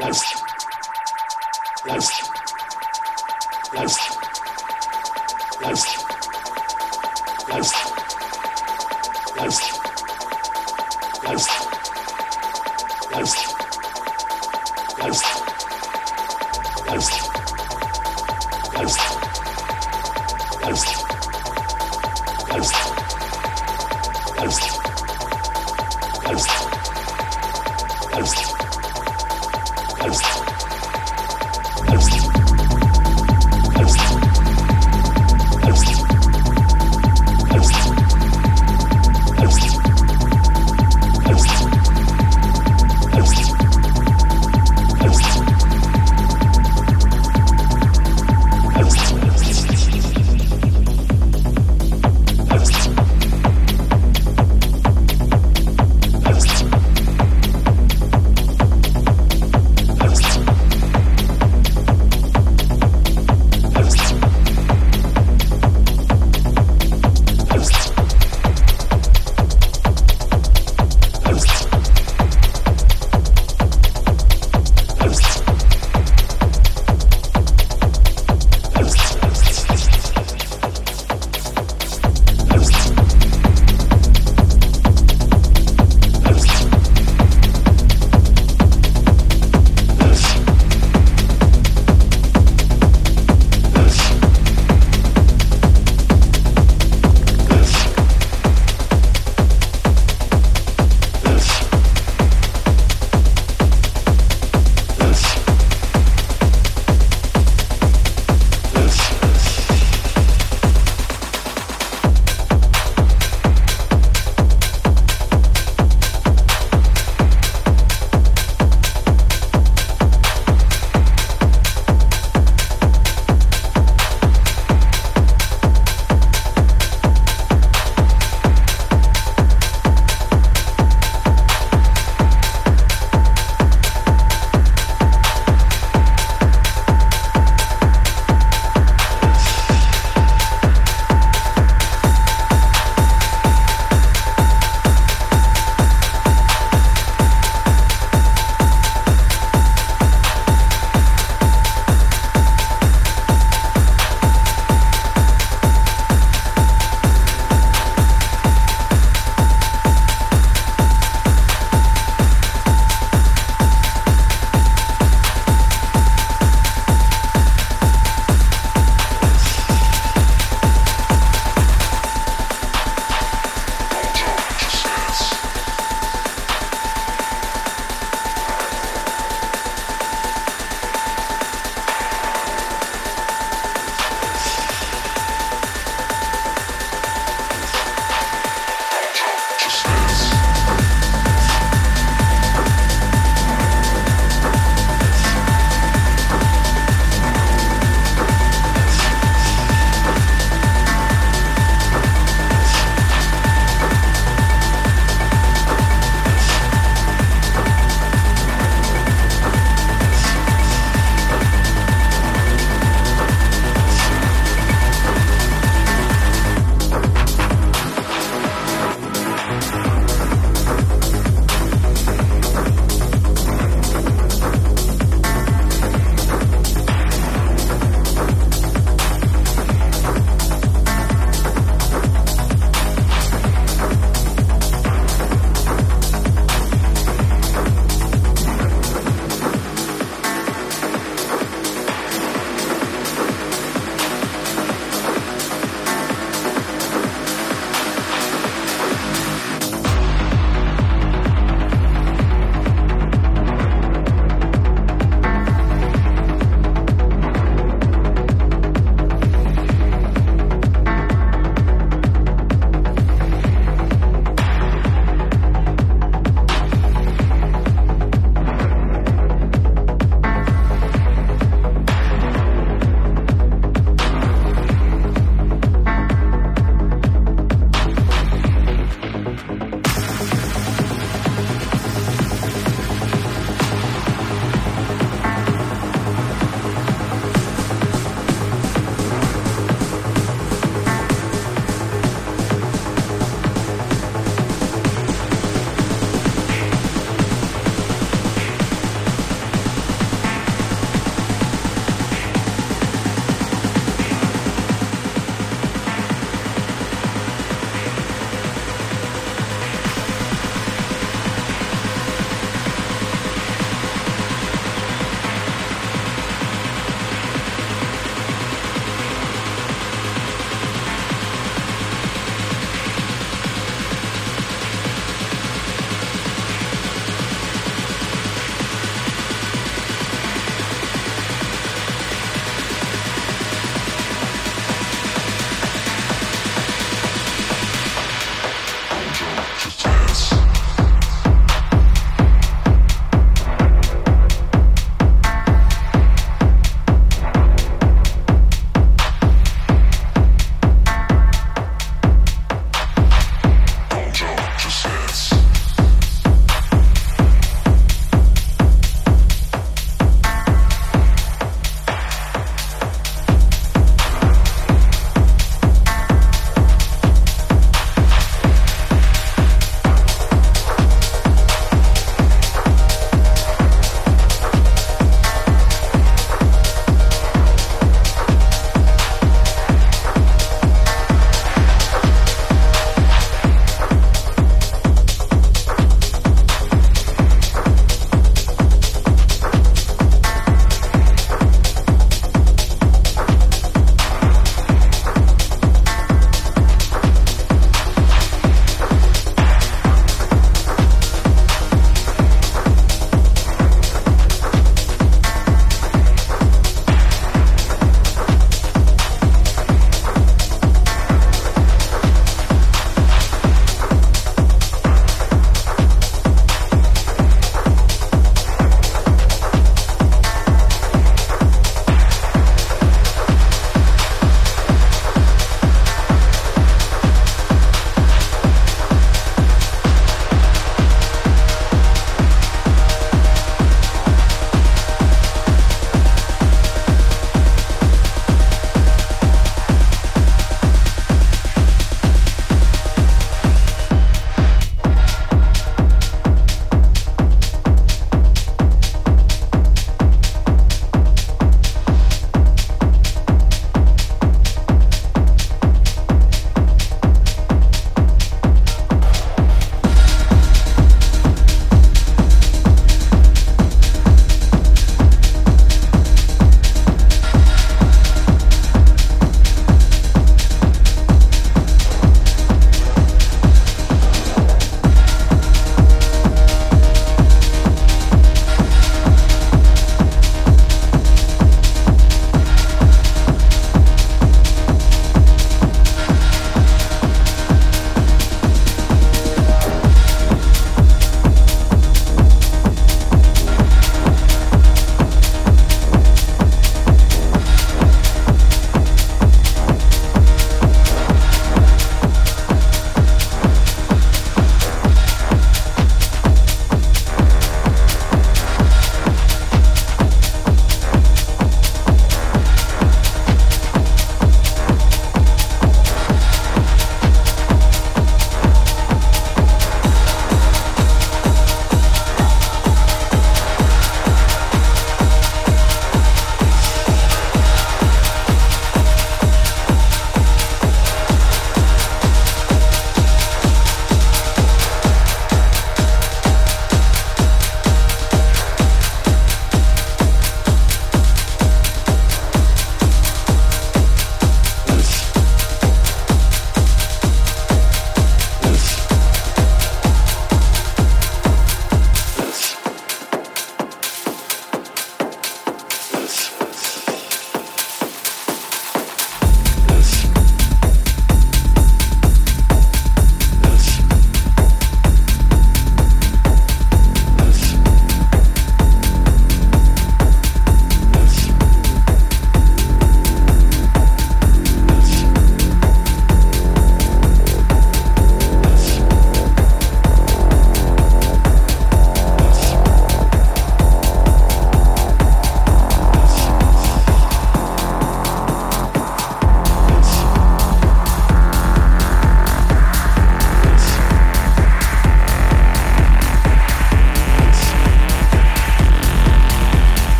Let's go.